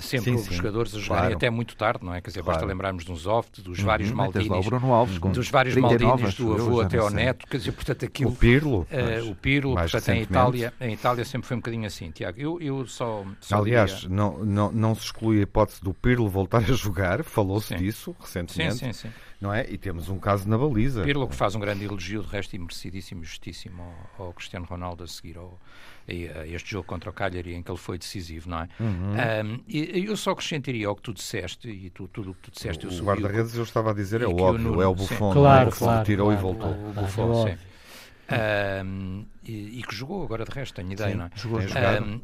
sempre sim, os jogadores a jogarem claro. até muito tarde, não é? Quer dizer, claro. basta lembrarmos dos Zoft, dos uhum, vários Maldinis, Alves, dos vários Maldinis, do avô até ao neto, quer dizer, portanto aquilo... O Pirlo. Uh, o Pirlo, portanto em Itália, em Itália sempre foi um bocadinho assim, Tiago. Eu, eu só, só Aliás, diria... não, não, não se exclui a hipótese do Pirlo voltar a jogar, falou-se disso recentemente. Sim, sim, sim não é? E temos um caso na baliza. Pirlo que faz um grande elogio, de resto, e merecidíssimo e justíssimo ao, ao, Cristiano Ronaldo a seguir ao, a este jogo contra o Cagliari, em que ele foi decisivo, não é? Uhum. Um, eu só acrescentaria ao que tu disseste, e tu, tudo o que tu disseste... O, o guarda-redes, eu estava a dizer, é óbvio, é o Buffon, claro, é? o claro, tirou claro, e voltou. O, o Buffon, sim. Um, e, e, que jogou agora de resto, tenho ideia, Sim, não é? Jogou, um,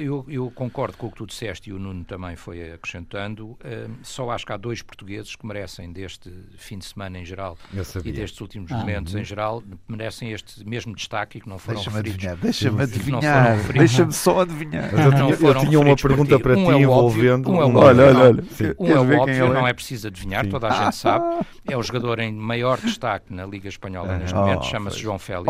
eu, eu, concordo com o que tu disseste e o Nuno também foi acrescentando. Um, só acho que há dois portugueses que merecem deste fim de semana em geral e destes últimos ah, momentos uhum. em geral, merecem este mesmo destaque e que não foram deixa referidos. Deixa-me adivinhar, deixa-me só adivinhar. Mas eu tinha, eu tinha uma pergunta para ti um é envolvendo. Um é um olha, olha, olha. Um é óbvio, não é preciso adivinhar, Sim. toda a gente sabe. É o jogador em maior destaque na Liga Espanhola neste momento, oh, chama-se João Félix.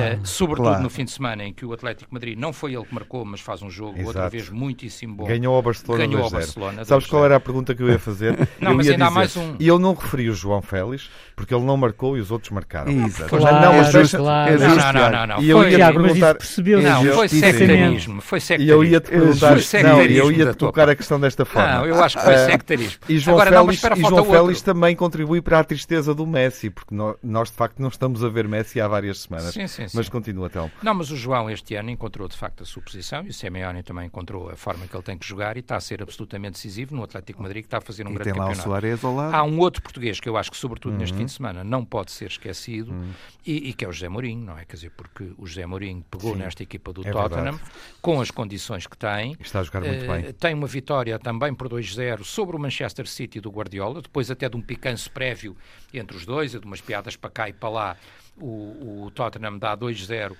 Oh, uh, sobretudo claro. no fim de semana em que o Atlético Madrid não foi ele que marcou, mas faz um jogo Exato. outra vez muitíssimo bom. Ganhou ao Barcelona. Ganhou ao Barcelona. Sabes qual era a pergunta que eu ia fazer? não, eu mas ia ainda dizer, há mais um. E eu não referi o João Félix porque ele não marcou e os outros marcaram. Exato. Claro, não, mas deixa, claro. não, não, não, não, não. E eu foi, ia perguntar, percebeu não, foi sectarismo, foi sectarismo. E eu ia te perguntar, não, eu ia te tocar a questão desta forma. Não, eu acho que foi ah, sectarismo. E João Agora, Félix, não, e João Félix também contribui para a tristeza do Messi, porque nós de facto não estamos a ver Messi há várias semanas. Sim, sim, sim. Mas continua, Telmo. Não, mas o João este ano encontrou de facto a sua posição e o Simeone também encontrou a forma que ele tem que jogar e está a ser absolutamente decisivo no Atlético Madrid que está a fazer um e grande tem lá campeonato. O Soares ao lado. Há um outro português que eu acho que sobretudo uhum. neste fim de semana não pode ser esquecido uhum. e, e, que é o José Mourinho, não é? Quer dizer, porque o José Mourinho pegou Sim, nesta equipa do é Tottenham verdade. com as condições que tem. Está a jogar muito uh, bem. Tem uma vitória também por 2-0 sobre o Manchester City do Guardiola, depois até de um picante prévio entre os dois, de umas piadas para cá e para lá. O, o Tottenham dá 2-0 uh,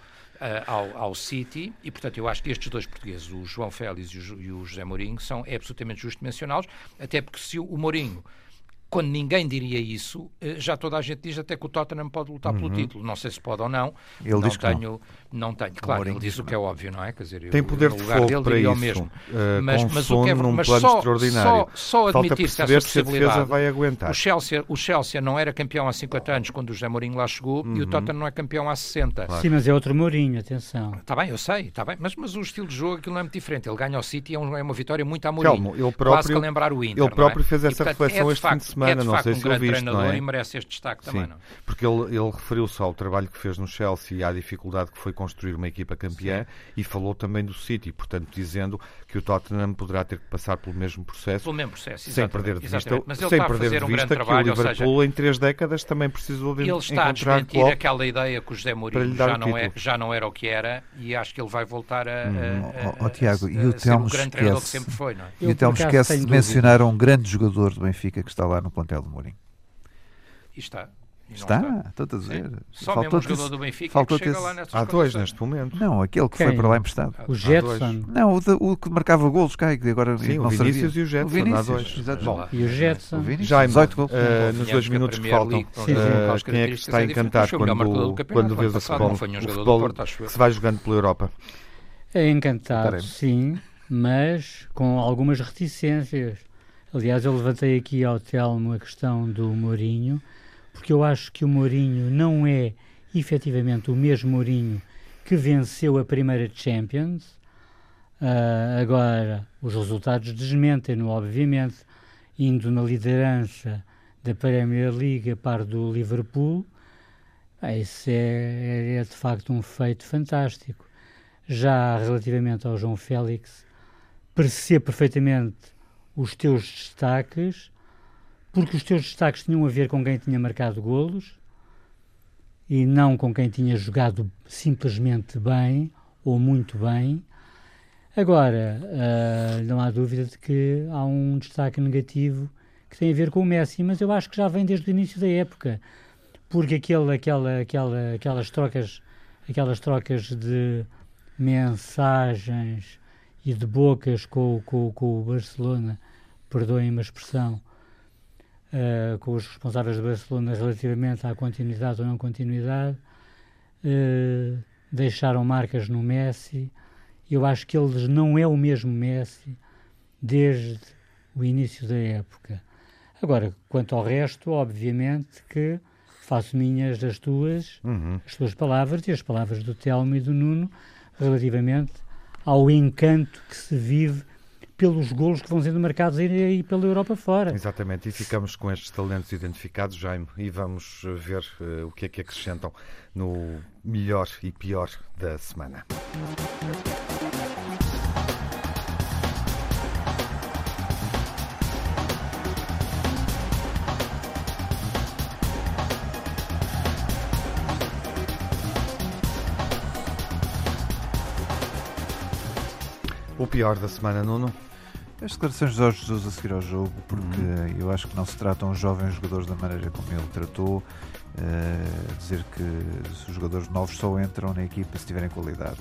ao, ao City e, portanto, eu acho que estes dois portugueses, o João Félix e o, e o José Mourinho, são é absolutamente justo mencioná-los, até porque se o Mourinho quando ninguém diria isso, eh, já toda a gente diz até que o Tottenham pode lutar uhum. pelo título. Não sei se pode ou não. Ele não diz que tenho, não. não tenho. Claro, ele diz o que é óbvio, não é? Quer dizer, Tem poder de fogo dele, para isso. Mesmo. Uh, mas, mas o que é, num mas plano só, extraordinário. Só, só admitir-se essa possibilidade. Se a vai aguentar. O Chelsea, o Chelsea não era campeão há 50 anos quando o José Mourinho lá chegou uhum. e o uhum. Tottenham não é campeão há 60. Claro. Sim, mas é outro Mourinho, atenção. Está bem, eu sei, está bem. Mas, mas o estilo de jogo aquilo não é muito diferente. Ele ganha ao City, é, é uma vitória muito a Mourinho. Calma, ele próprio, Quase que a lembrar o Inter. Ele próprio é? fez essa reflexão este fim de semana. Não sei se eu grande treinador é? e merece este destaque Sim, também, não? Porque ele, ele referiu-se ao trabalho que fez no Chelsea e à dificuldade que foi construir uma equipa campeã Sim. e falou também do City, portanto, dizendo que o Tottenham poderá ter que passar pelo mesmo processo, pelo mesmo processo sem perder de vista, Mas ele sem perder de um vista que trabalho, o Liverpool seja, em três décadas também precisou de ele está a desmentir aquela ideia que o José Mourinho já não, é, já não era o que era e acho que ele vai voltar a, hum. a, a, Tiago, a, e o Telmo esquece, que sempre foi. Não é? E o Telmo esquece de mencionar um grande jogador do Benfica que está lá no plantel do Mourinho. E está. E está, está, estou a dizer. Só faltou mesmo um jogador do Benfica faltou que chega lá Há dois neste momento. Não, aquele que Quem? foi para lá emprestado. O Jetson. Não, o, de, o, que marcava golos, cá, que agora Sim, não o Vinícius servia. e o Jetson. O Vinícius, há dois. E o Jetson. O Vinícius, Jaime, 18 gols. Uh, nos dois minutos que faltam, sim, uh, quem é que está a encantar quando, quando vês o futebol, o futebol que se vai jogando pela Europa? É encantado, sim, mas com algumas reticências. Aliás, eu levantei aqui ao Telmo a questão do Mourinho, porque eu acho que o Mourinho não é efetivamente o mesmo Mourinho que venceu a primeira Champions. Uh, agora, os resultados desmentem-no, obviamente, indo na liderança da Premier League a par do Liverpool. Ah, isso é, é, é, de facto um feito fantástico. Já relativamente ao João Félix, percebo perfeitamente os teus destaques, porque os teus destaques tinham a ver com quem tinha marcado golos e não com quem tinha jogado simplesmente bem ou muito bem. Agora, uh, não há dúvida de que há um destaque negativo que tem a ver com o Messi, mas eu acho que já vem desde o início da época, porque aquele, aquela, aquela, aquelas trocas, aquelas trocas de mensagens e de bocas com, com, com o Barcelona, perdoem a expressão, uh, com os responsáveis do Barcelona relativamente à continuidade ou não continuidade, uh, deixaram marcas no Messi. Eu acho que ele não é o mesmo Messi desde o início da época. Agora, quanto ao resto, obviamente que faço minhas as tuas, uhum. as tuas palavras e as palavras do Telmo e do Nuno relativamente ao encanto que se vive pelos golos que vão sendo marcados aí pela Europa fora. Exatamente, e ficamos com estes talentos identificados, Jaime, e vamos ver uh, o que é que acrescentam no melhor e pior da semana. O pior da semana, Nuno? As declarações de Jorge Jesus a seguir ao jogo, porque uhum. eu acho que não se tratam os jovens jogadores da maneira como ele tratou, uh, dizer que os jogadores novos só entram na equipa se tiverem qualidade.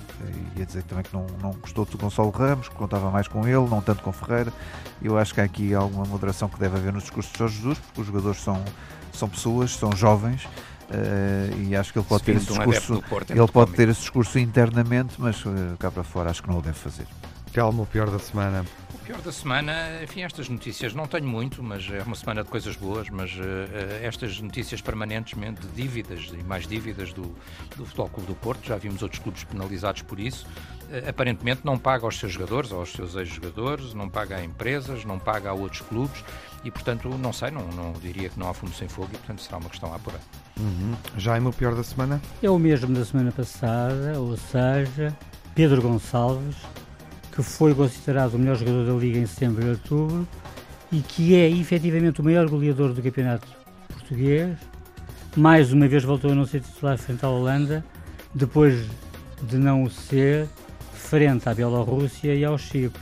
E ia dizer também que não, não gostou de Gonçalo Ramos, que contava mais com ele, não tanto com Ferreira. Eu acho que há aqui alguma moderação que deve haver nos discursos de Jorge Jesus, porque os jogadores são, são pessoas, são jovens. Uh, e acho que ele pode ter esse discurso, Porto, é ele pode ter esse discurso internamente, mas uh, cá para fora acho que não o deve fazer. Calma, o pior da semana. O pior da semana, enfim, estas notícias não tenho muito, mas é uma semana de coisas boas, mas uh, estas notícias permanentemente de dívidas e mais dívidas do, do Futebol Clube do Porto, já vimos outros clubes penalizados por isso, uh, aparentemente não paga aos seus jogadores, aos seus ex-jogadores, não paga a empresas, não paga a outros clubes e, portanto, não sei, não, não diria que não há fumo sem fogo e, portanto, será uma questão a apurar. Uhum. Jaime, o pior da semana? É o mesmo da semana passada, ou seja, Pedro Gonçalves que foi considerado o melhor jogador da Liga em setembro e outubro e que é efetivamente o maior goleador do campeonato português. Mais uma vez voltou a não ser titular frente à Holanda, depois de não o ser frente à Bielorrússia e ao Chipre.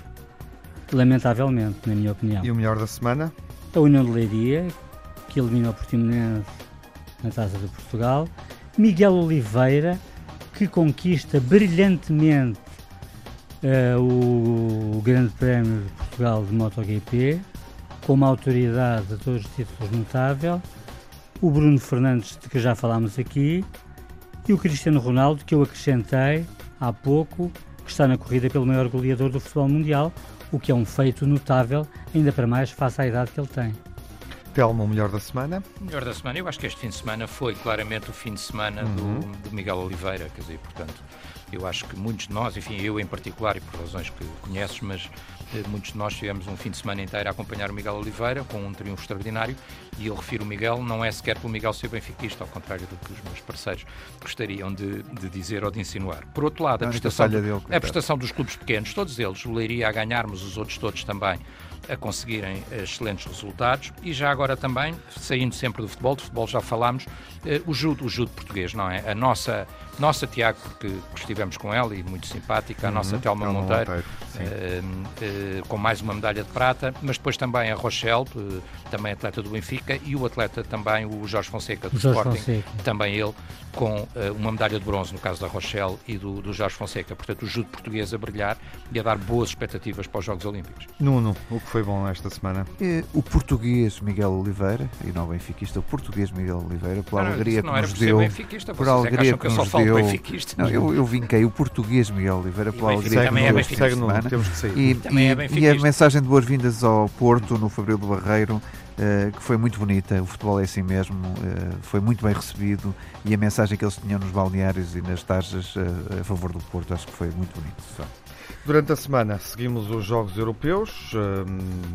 Lamentavelmente, na minha opinião. E o melhor da semana? A União de Leiria, que eliminou o Portimonense na Taça de Portugal. Miguel Oliveira, que conquista brilhantemente uh, o, Grande Prémio de Portugal de MotoGP, com uma autoridade de todos os títulos notável, o Bruno Fernandes, de que já falámos aqui, e o Cristiano Ronaldo, que eu acrescentei há pouco, que está na corrida pelo maior goleador do futebol mundial, o que é um feito notável, ainda para mais face à idade que ele tem. Telmo, o melhor da semana? Melhor da semana, eu acho que este fim de semana foi claramente o fim de semana uhum. do, do Miguel Oliveira, quer dizer, portanto, eu acho que muitos de nós, enfim, eu em particular e por razões que conheces, mas eh, muitos de nós tivemos um fim de semana inteiro a acompanhar o Miguel Oliveira com um triunfo extraordinário e eu refiro o Miguel, não é sequer pelo Miguel ser benfiquista, ao contrário do que os meus parceiros gostariam de, de dizer ou de insinuar. Por outro lado, a prestação, dele, a prestação dos clubes pequenos, todos eles, o Leiria a ganharmos, os outros todos também, a conseguirem eh, excelentes resultados e já agora também, saindo sempre do futebol, de futebol já falámos, eh, o judo, o judo português, não é? A nossa nossa Tiago, porque estivemos com ela e muito simpática, a nossa uhum, Telma Monteiro, Monteiro uh, uh, com mais uma medalha de prata, mas depois também a Rochelle, uh, também atleta do Benfica, e o atleta também, o Jorge Fonseca do Jorge Sporting, Fonseca. também ele, com uma medalha de bronze, no caso da Rochelle e do, do Jorge Fonseca. Portanto, o judo português a brilhar e a dar boas expectativas para os Jogos Olímpicos. Nuno, o que foi bom esta semana? É, o português Miguel Oliveira, e não o benfiquista, o português Miguel Oliveira, pela não, alegria que nos deu... Por alegria que, que nos deu benfiquista. Não, eu, eu vinquei o português Miguel Oliveira pela alegria também é benfiquista. Temos que sair. E, e, é e a mensagem de boas-vindas ao Porto, no Fabril do Barreiro, Uh, que foi muito bonita. O futebol é assim mesmo, uh, foi muito bem recebido e a mensagem que eles tinham nos balneários e nas taxas uh, a favor do Porto acho que foi muito bonito. Durante a semana seguimos os Jogos Europeus,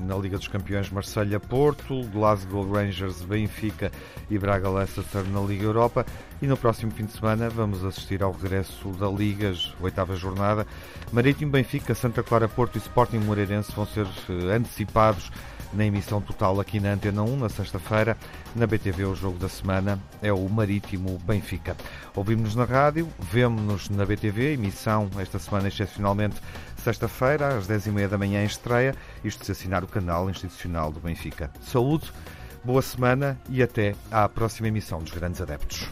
na Liga dos Campeões Marselha-Porto, Glasgow Rangers, Benfica e Braga-Leicester na Liga Europa e no próximo fim de semana vamos assistir ao regresso da Liga, oitava jornada. Marítimo, Benfica, Santa Clara, Porto e Sporting Moreirense vão ser eh, antecipados na emissão total aqui na Antena 1, na sexta-feira. Na BTV, o jogo da semana é o Marítimo Benfica. Ouvimos-nos na rádio, vemos-nos na BTV, emissão esta semana excepcionalmente sexta-feira, às 10h30 da manhã em estreia, isto se assinar o canal institucional do Benfica. Saúde, boa semana e até à próxima emissão dos Grandes Adeptos.